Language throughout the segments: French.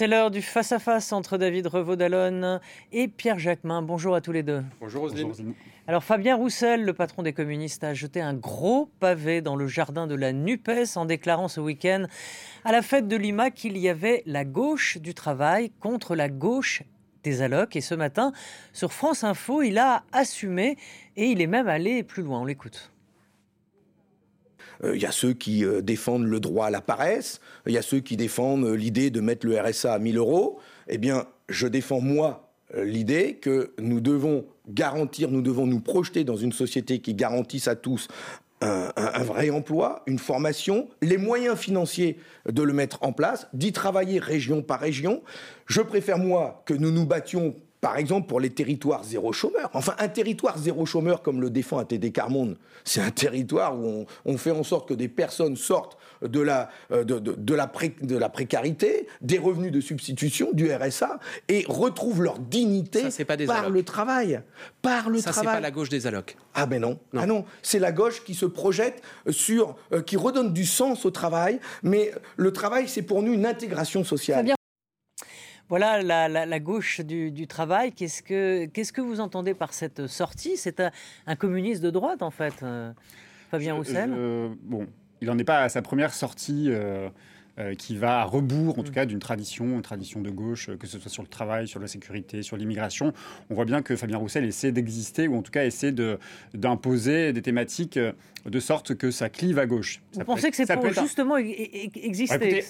C'est l'heure du face-à-face entre David Revaud-Dallon et Pierre Jacquemin. Bonjour à tous les deux. Bonjour Roselyne. Alors Fabien Roussel, le patron des communistes, a jeté un gros pavé dans le jardin de la NUPES en déclarant ce week-end à la fête de Lima qu'il y avait la gauche du travail contre la gauche des allocs. Et ce matin, sur France Info, il a assumé et il est même allé plus loin. On l'écoute. Il euh, y a ceux qui euh, défendent le droit à la paresse, il y a ceux qui défendent euh, l'idée de mettre le RSA à 1000 euros. Eh bien, je défends, moi, l'idée que nous devons garantir, nous devons nous projeter dans une société qui garantisse à tous un, un, vrai emploi, une formation, les moyens financiers de le mettre en place, d'y travailler région par région. Je préfère, moi, que nous nous battions par exemple, pour les territoires zéro chômeur. Enfin, un territoire zéro chômeur, comme le défend ATD Carmonde, c'est un territoire où on, fait en sorte que des personnes sortent de la, euh, de, la, de la précarité, des revenus de substitution, du RSA, et retrouvent leur dignité par le travail. Par le Ça, c'est pas la gauche des allocs. Ah ben non. non. Ah non, c'est la gauche qui se projette sur, euh, qui redonne du sens au travail, mais le travail, c'est pour nous une intégration sociale. Voilà la, gauche du, travail. Qu'est-ce que, qu'est-ce que vous entendez par cette sortie? C'est un, communiste de droite, en fait, euh, Fabien Roussel Bon, il n'en est pas à sa première sortie. Euh, euh, qui va à rebours, en tout mm. cas, d'une tradition, une tradition de gauche, que ce soit sur le travail, sur la sécurité, sur l'immigration. On voit bien que Fabien Roussel essaie d'exister, ou en tout cas essaie d'imposer des thématiques de sorte que ça clive à gauche. Vous pensez que c'est pour justement exister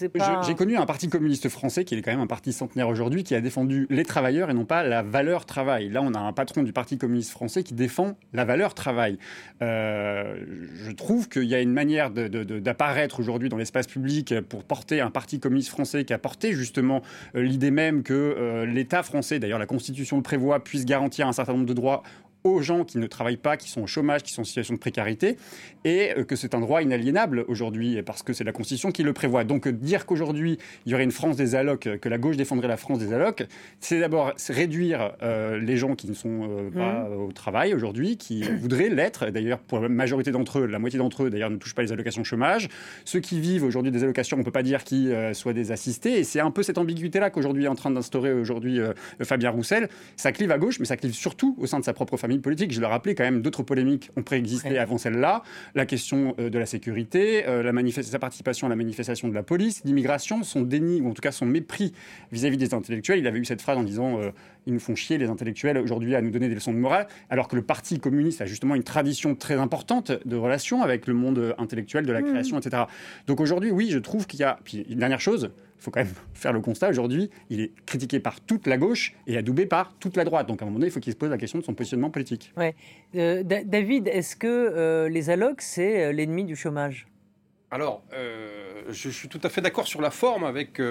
J'ai connu un parti communiste français qui est quand même un parti centenaire aujourd'hui, qui a défendu les travailleurs et non pas la valeur travail. Là, on a un patron du parti communiste français qui défend la valeur travail. Euh, je trouve qu'il y a une manière d'apparaître aujourd'hui dans l'espace public pour porter un parti communiste français qui a porté justement euh, l'idée même que euh, l'État français, d'ailleurs la Constitution le prévoit, puisse garantir un certain nombre de droits aux gens qui ne travaillent pas, qui sont au chômage, qui sont en situation de précarité, et euh, que c'est un droit inaliénable aujourd'hui, parce que c'est la Constitution qui le prévoit. Donc euh, dire qu'aujourd'hui, il y aurait une France des allocs, que la gauche défendrait la France des allocs, c'est d'abord réduire euh, les gens qui ne sont pas mmh. au travail aujourd'hui, qui voudraient l'être. D'ailleurs, pour la majorité d'entre eux, la moitié d'entre eux, d'ailleurs, ne touchent pas les allocations chômage. Ceux qui vivent aujourd'hui des allocations, on ne peut pas dire qu'ils soient des assistés. Et c'est un peu cette ambiguïté-là qu'aujourd'hui est en train d'instaurer aujourd'hui Fabien Roussel. Ça clive à gauche, mais ça clive surtout au sein de sa propre famille politique. Je le rappelais, quand même, d'autres polémiques ont préexisté avant celle-là. La question euh, de la sécurité, euh, la sa participation à la manifestation de la police, l'immigration, son déni, ou en tout cas son mépris vis-à-vis des intellectuels. Il avait eu cette phrase en disant euh, Ils nous font chier, les intellectuels, aujourd'hui, à nous donner des leçons de morale, alors que le Parti communiste a justement une tradition très importante de relations avec le monde intellectuel, de la mmh. création, etc. Donc aujourd'hui, oui, je trouve qu'il y a. Puis une dernière chose, il faut quand même faire le constat aujourd'hui, il est critiqué par toute la gauche et adoubé par toute la droite. Donc à un moment donné, il faut qu'il se pose la question de son positionnement politique. Ouais. Euh, David, est-ce que euh, les allocs, c'est euh, l'ennemi du chômage? Alors, je, suis tout à fait d'accord sur la forme avec,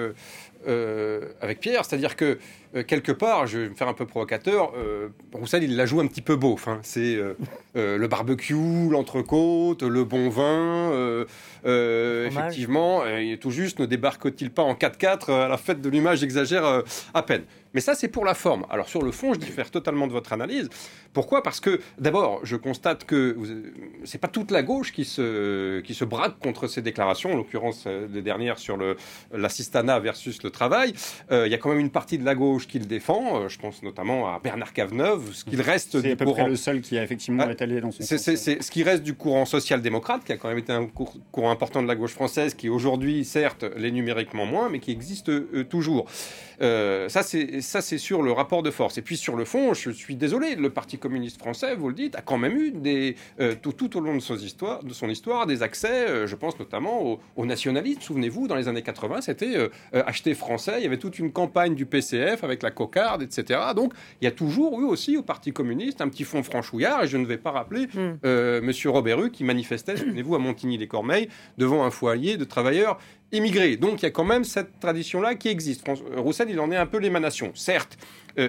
avec Pierre, c'est-à-dire que quelque part, je vais me faire un peu provocateur, Roussel, il la joue un petit peu beau. Hein. C'est le barbecue, l'entrecôte, le bon vin, euh, effectivement, euh, tout juste ne débarque-t-il pas en 4x4 euh, à la fête de l'image J'exagère à peine. Mais ça, c'est pour la forme. Alors sur le fond, je diffère totalement de votre analyse. Pourquoi? Parce que d'abord, je constate que c'est pas toute la gauche qui se qui se braque contre ces déclarations, en l'occurrence les dernières sur le l'assistanat versus le travail. Il y a quand même une partie de la gauche qui le défend. je pense notamment à Bernard Cazeneuve, ce qu'il reste du courant. C'est le seul qui a effectivement ah, étalé dans son. C'est ce qui reste du courant social-démocrate, qui a quand même été un courant important de la gauche française, qui aujourd'hui, certes, l'est numériquement moins, mais qui existe euh, toujours. Euh, ça, c'est sur le rapport de force. Et puis sur le fond, je suis désolé, le Parti communiste français, vous le dites, a quand même eu des, euh, tout, tout, au long de son histoire, de son histoire des accès, je pense notamment aux, nationalistes. Souvenez-vous, dans les années 80, c'était acheter français. Il y avait toute une campagne du PCF avec la cocarde, etc. Donc il y a toujours eu aussi au Parti communiste un petit fond franchouillard. Et je ne vais pas rappeler M. Monsieur Robert Rue qui manifestait, souvenez-vous, à Montigny-les-Cormeilles devant un foyer de travailleurs immigrés. Donc il y a quand même cette tradition-là qui existe. Roussel, il en est un peu l'émanation. Certes,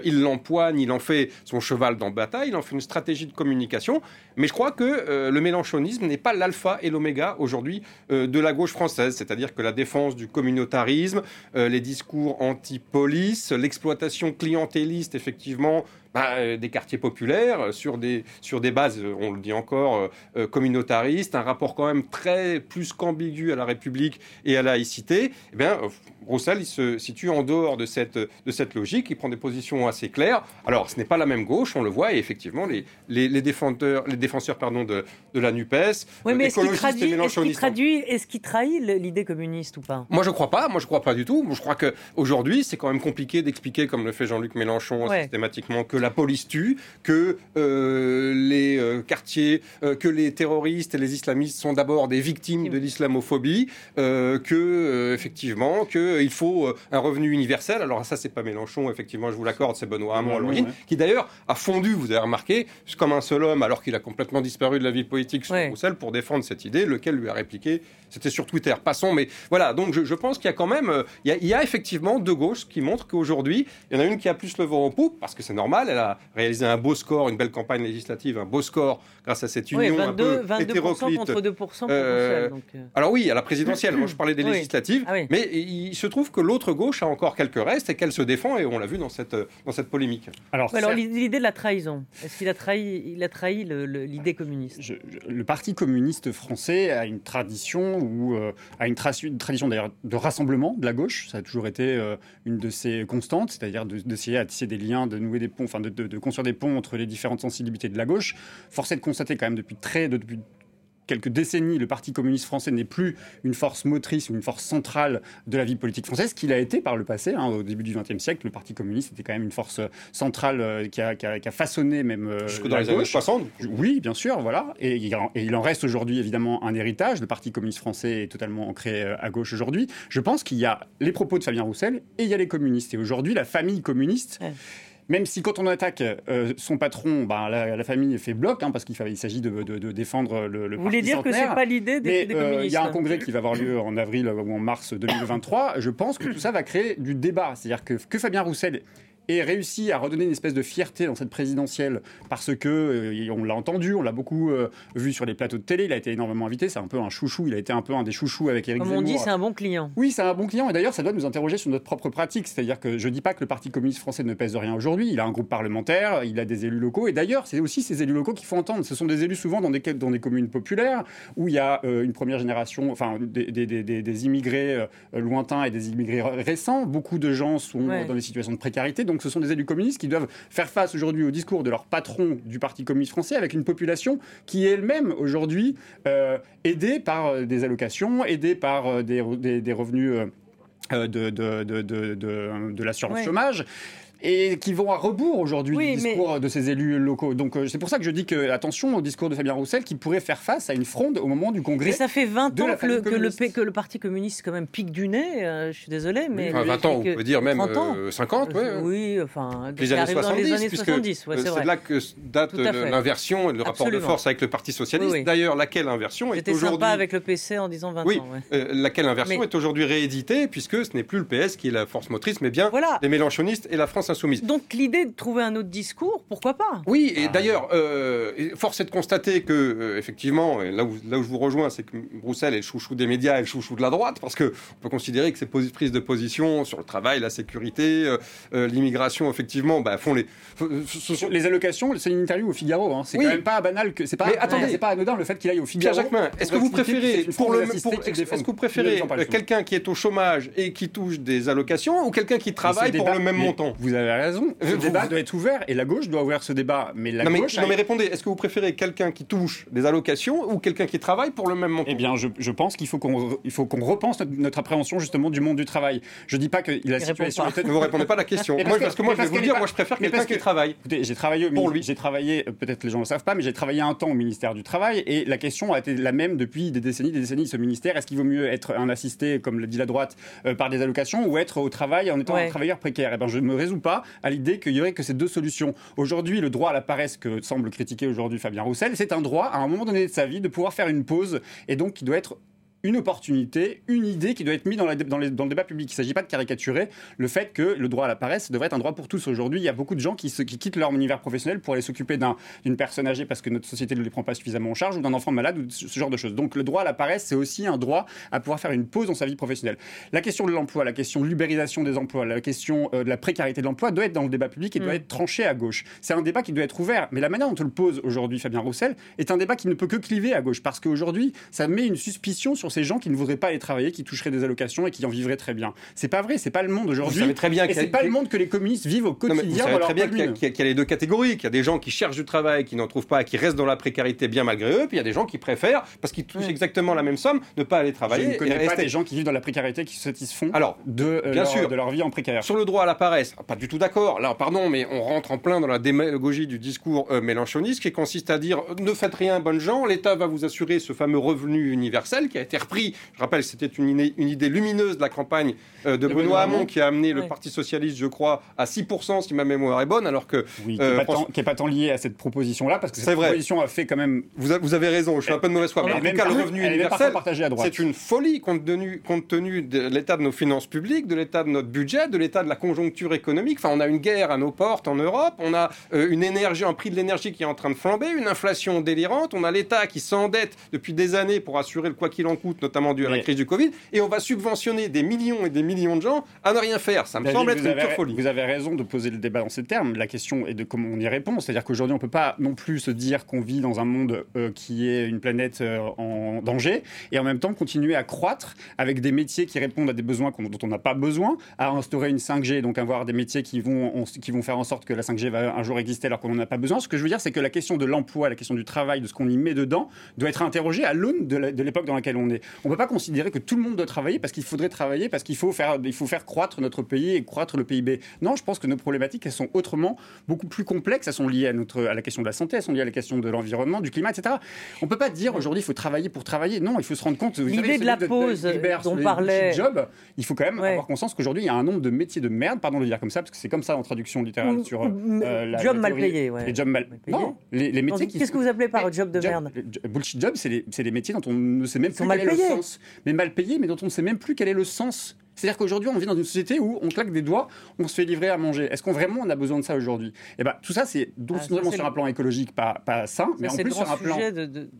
il l'empoigne, il en fait son cheval dans bataille, il en fait une stratégie de communication. Mais je crois que le mélanchonisme n'est pas l'alpha et l'oméga aujourd'hui de la gauche française, c'est-à-dire que la défense du communautarisme, les discours anti-police, l'exploitation clientéliste, effectivement, bah, euh, des quartiers populaires euh, sur des, sur des bases, euh, on le dit encore, communautaristes, un rapport quand même très plus qu'ambigu à la République et à la laïcité, eh bien, Roussel, il se situe en dehors de cette, de cette logique, il prend des positions assez claires. Alors, ce n'est pas la même gauche, on le voit, et effectivement, les, les, les défenseurs, les défenseurs pardon, de, de la NUPES, oui, mais est-ce qu'il traduit, trahit l'idée communiste ou pas? Moi, je ne crois pas, moi, je ne crois pas du tout. Moi, je crois qu'aujourd'hui, c'est quand même compliqué d'expliquer, comme le fait Jean-Luc Mélenchon systématiquement, que la police tue, que euh, les euh, quartiers, euh, que les terroristes et les islamistes sont d'abord des victimes de l'islamophobie, que effectivement qu'il faut un revenu universel. Alors ça, c'est pas Mélenchon, effectivement, je vous l'accorde, c'est Benoît Hamon à l'origine, qui d'ailleurs a fondu, vous avez remarqué, comme un seul homme, alors qu'il a complètement disparu de la vie politique sur Bruxelles pour défendre cette idée, lequel lui a répliqué, c'était sur Twitter. Passons, mais voilà. Donc je, pense qu'il y a quand même, il y a, il y a effectivement deux gauches qui montrent qu'aujourd'hui, il y en a une qui a plus le vent en poupe parce que c'est normal, elle a réalisé un beau score, une belle campagne législative, un beau score grâce à cette union 22, un peu 22 contre 2 pour euh, donc euh. Alors oui, à la présidentielle, moi je parlais des législatives, ah mais il se trouve que l'autre gauche a encore quelques restes et qu'elle se défend, et on l'a vu dans cette, dans cette polémique. Alors, alors l'idée de la trahison, est-ce qu'il a trahi, il a trahi l'idée communiste? Le Parti communiste français a une tradition, ou euh, a une, une tradition d'ailleurs de rassemblement de la gauche, ça a toujours été une de ses constantes, c'est-à-dire d'essayer de, à tisser des liens, de nouer des ponts, enfin de, de, construire des ponts entre les différentes sensibilités de la gauche. Force est de constater quand même depuis très depuis quelques décennies, le Parti communiste français n'est plus une force motrice ou une force centrale de la vie politique française, qu'il a été par le passé. Hein, au début du XXe siècle, le Parti communiste était quand même une force centrale euh, qui, a, qui, a, façonné même. Euh, Jusque dans les années 60 Oui, bien sûr, voilà. Et, et il en reste aujourd'hui évidemment un héritage. Le Parti communiste français est totalement ancré euh, à gauche aujourd'hui. Je pense qu'il y a les propos de Fabien Roussel et il y a les communistes. Et aujourd'hui, la famille communiste. Même si quand on attaque euh, son patron, bah, la, famille fait bloc, hein, parce qu'il s'agit de, défendre le, le Vous voulez dire que c'est pas l'idée des, communistes Il y a un hein. congrès qui va avoir lieu en avril ou en mars 2023. Je pense que tout ça va créer du débat. C'est-à-dire que, que Fabien Roussel et réussi à redonner une espèce de fierté dans cette présidentielle. Parce que euh, on l'a entendu, on l'a beaucoup euh, vu sur les plateaux de télé, il a été énormément invité, c'est un peu un chouchou, il a été un peu un des chouchous avec Éric Comme on dit, c'est un bon client. Oui, c'est un bon client et d'ailleurs ça doit nous interroger sur notre propre pratique, c'est-à-dire que je dis pas que le Parti communiste français ne pèse de rien aujourd'hui, il a un groupe parlementaire, il a des élus locaux et d'ailleurs c'est aussi ces élus locaux qu'il faut entendre, ce sont des élus souvent dans des, dans des communes populaires où il y a euh, une première génération, enfin des, des, des, des immigrés lointains et des immigrés récents, beaucoup de gens sont dans des situations de précarité, donc ce sont des élus communistes qui doivent faire face aujourd'hui au discours de leur patron du Parti communiste français avec une population qui est elle-même aujourd'hui euh, aidée par euh, des allocations, aidée par euh, des, des, revenus de, de, de, de l'assurance chômage et qui vont à rebours aujourd'hui du discours de ces élus locaux. Donc euh, c'est pour ça que je dis que attention au discours de Fabien Roussel qui pourrait faire face à une fronde au moment du congrès. Mais ça fait 20 ans que le, que le, Parti communiste quand même pique du nez, euh, je suis désolé. Mais 20 ans, on peut dire même 50, euh, Oui, enfin, les années 70, dans les années 70 c'est de là que date l'inversion et le rapport de force avec le Parti socialiste. D'ailleurs, laquelle inversion est aujourd'hui... sympa avec le PC en disant 20 oui, ans. laquelle inversion est aujourd'hui rééditée puisque ce n'est plus le PS qui est la force motrice, mais bien les mélanchonistes et la France insoumise. Donc l'idée de trouver un autre discours, pourquoi pas? Oui, et ah. d'ailleurs, euh, force est de constater que, euh, effectivement, là où, là où je vous rejoins, c'est que Bruxelles est le chouchou des médias et le chouchou de la droite, parce qu'on peut considérer que ces prises de position sur le travail, la sécurité, euh, l'immigration, effectivement, bah, font les. Les allocations, c'est une interview au Figaro, hein. c'est quand même pas banal, que c'est pas, c'est pas anodin le fait qu'il aille au Figaro. Pierre Jacquemin, est-ce que vous préférez, pour le, est-ce que vous préférez quelqu'un qui est au chômage et qui touche des allocations ou quelqu'un qui travaille pour le même montant? Vous avez raison le débat doit être ouvert et la gauche doit ouvrir ce débat. Mais la non, gauche. Mais, non, mais répondez, est-ce que vous préférez quelqu'un qui touche des allocations ou quelqu'un qui travaille pour le même montant? Eh bien, je, je pense qu'il faut qu'on qu'on repense notre, appréhension justement du monde du travail. Je dis pas que la situation. Peut ne vous répondez pas à la question. moi, parce que moi, je vais vous dire, moi, je préfère quelqu'un qui travaille. Écoutez, j'ai travaillé pour lui. J'ai travaillé, euh, peut-être les gens ne le savent pas, mais j'ai travaillé un temps au ministère du Travail et la question a été la même depuis des décennies, des décennies. Ce ministère, est-ce qu'il vaut mieux être un assisté, comme le dit la droite, euh, par des allocations ou être au travail en étant un travailleur précaire? Eh ben, je ne me résous pas à l'idée qu'il y aurait que ces deux solutions. Aujourd'hui, le droit à la paresse que semble critiquer aujourd'hui Fabien Roussel, c'est un droit à un moment donné de sa vie de pouvoir faire une pause et donc qui doit être une opportunité, une idée qui doit être mise dans, dans, le débat public. Il ne s'agit pas de caricaturer le fait que le droit à la paresse devrait être un droit pour tous. Aujourd'hui, il y a beaucoup de gens qui, qui quittent leur univers professionnel pour aller s'occuper d'une personne âgée parce que notre société ne les prend pas suffisamment en charge ou d'un enfant malade ou ce genre de choses. Donc le droit à la paresse, c'est aussi un droit à pouvoir faire une pause dans sa vie professionnelle. La question de l'emploi, la question de l'ubérisation des emplois, la question euh, de la précarité de l'emploi doit être dans le débat public et doit mm. être tranché à gauche. C'est un débat qui doit être ouvert. Mais la manière dont on le pose aujourd'hui, Fabien Roussel, est un débat qui ne peut que cliver à gauche parce qu'aujourd'hui, ça met une suspicion sur ces gens qui ne voudraient pas aller travailler, qui toucheraient des allocations et qui en vivraient très bien. C'est pas vrai, c'est pas le monde aujourd'hui. très bien. Et c'est pas le monde que les communistes vivent au quotidien. vous savez très bien qu'il y, a les deux catégories, qu'il y a des gens qui cherchent du travail, qui n'en trouvent pas, qui restent dans la précarité bien malgré eux, puis il y a des gens qui préfèrent, parce qu'ils touchent exactement la même somme, ne pas aller travailler. Je ne connais pas des gens qui vivent dans la précarité qui se satisfont Alors, de, euh, bien leur, sûr, de leur vie en précaire. Sur le droit à la paresse, pas du tout d'accord. Là, pardon, mais on rentre en plein dans la démagogie du discours euh, mélanchoniste qui consiste à dire ne faites rien, bonnes gens, l'État va vous assurer ce fameux revenu universel qui a été repris. Je rappelle, c'était une, une, idée lumineuse de la campagne euh, de, Benoît Hamon qui a amené le Parti socialiste, je crois, à 6% si ma mémoire est bonne, alors que oui, qui n'est pas, tant lié à cette proposition-là parce que cette proposition a fait quand même. Vous, vous avez raison, je suis un peu de mauvaise foi. Mais en tout cas, le revenu universel, c'est une folie compte tenu, compte tenu de l'état de nos finances publiques, de l'état de notre budget, de l'état de la conjoncture économique. Enfin, on a une guerre à nos portes en Europe, on a euh, une énergie, un prix de l'énergie qui est en train de flamber, une inflation délirante, on a l'État qui s'endette depuis des années pour assurer le quoi qu'il en coûte, notamment dû à la crise du Covid, et on va subventionner des millions et des millions de gens à ne rien faire. Ça me semble être une pure folie. Vous avez raison de poser le débat dans ces termes. La question est de comment on y répond. C'est-à-dire qu'aujourd'hui, on ne peut pas non plus se dire qu'on vit dans un monde euh, qui est une planète euh, en danger et en même temps continuer à croître avec des métiers qui répondent à des besoins dont on n'a pas besoin, à instaurer une 5G, donc avoir des métiers qui vont, qui vont faire en sorte que la 5G va un jour exister alors qu'on n'en a pas besoin. Ce que je veux dire, c'est que la question de l'emploi, la question du travail, de ce qu'on y met dedans, doit être interrogée à l'aune de l'époque dans laquelle on est. On ne peut pas considérer que tout le monde doit travailler parce qu'il faudrait travailler, parce qu'il faut faire, il faut faire croître notre pays et croître le PIB. Non, je pense que nos problématiques, elles sont autrement beaucoup plus complexes. Elles sont liées à, notre, à la question de la santé, elles sont liées à la question de l'environnement, du climat, etc. On ne peut pas dire aujourd'hui il faut travailler pour travailler. Non, il faut se rendre compte. L'idée de la pause dont on parlait. Job, il faut quand même avoir conscience qu'aujourd'hui il y a un nombre de métiers de merde, pardon de le dire comme ça, parce que c'est comme ça en traduction littérale sur euh, la, job mal payé. Ouais. Les jobs mal. Non, les, métiers. Qu'est-ce que vous appelez par job de merde? Bullshit job, c'est les, métiers dont on ne sait même plus le sens. Mais mal payés, mais dont on ne sait même plus quel est le sens. C'est-à-dire qu'aujourd'hui, on vit dans une société où on claque des doigts, on se fait livrer à manger. Est-ce qu'on vraiment on a besoin de ça aujourd'hui? Eh ben, tout ça, c'est non ah, seulement sur un plan écologique pas, pas sain, mais en plus sur un plan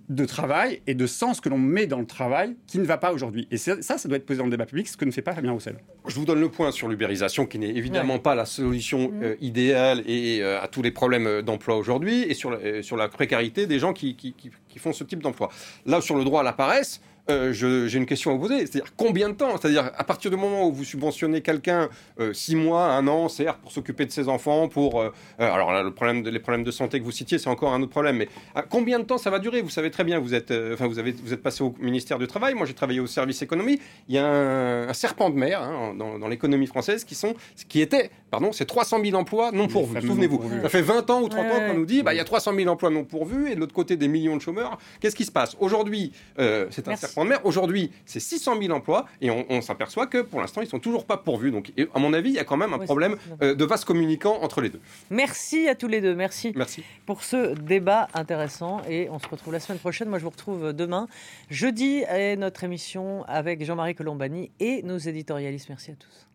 de, travail et de sens que l'on met dans le travail qui ne va pas aujourd'hui. Et ça, ça doit être posé dans le débat public, ce que ne fait pas Fabien Roussel. Je vous donne le point sur l'ubérisation, qui n'est évidemment pas la solution mmh. euh, idéale et euh, à tous les problèmes euh, d'emploi aujourd'hui, et sur la, sur la précarité des gens qui, qui, qui, qui font ce type d'emploi. Là, sur le droit à la paresse, euh, j'ai une question à vous poser. C'est-à-dire combien de temps? C'est-à-dire à partir du moment où vous subventionnez quelqu'un euh, six mois, un an, certes, pour s'occuper de ses enfants, pour euh, alors là, le problème de, les problèmes de santé que vous citiez, c'est encore un autre problème. Mais combien de temps ça va durer? Vous savez très bien. Vous êtes, enfin, vous avez, vous êtes passé au ministère du travail. Moi, j'ai travaillé au service économie. Il y a un, serpent de mer hein, dans, l'économie française qui sont, qui était, pardon, c'est 300 000 emplois non pourvus. Souvenez-vous, ça fait 20 ans ou 30 ans qu'on nous dit, bah, il y a 300 000 emplois non pourvus et de l'autre côté des millions de chômeurs. Qu'est-ce qui se passe? Aujourd'hui C'est un serpent de mer. Aujourd'hui, c'est 600 000 emplois et on, s'aperçoit que pour l'instant, ils sont toujours pas pourvus. Donc, à mon avis, il y a quand même un problème euh, de vaste communicant entre les deux. Merci à tous les deux. Merci, Merci pour ce débat intéressant et on se retrouve la semaine prochaine. Moi, je vous retrouve demain. Jeudi est notre émission avec Jean-Marie Colombani et nos éditorialistes. Merci à tous.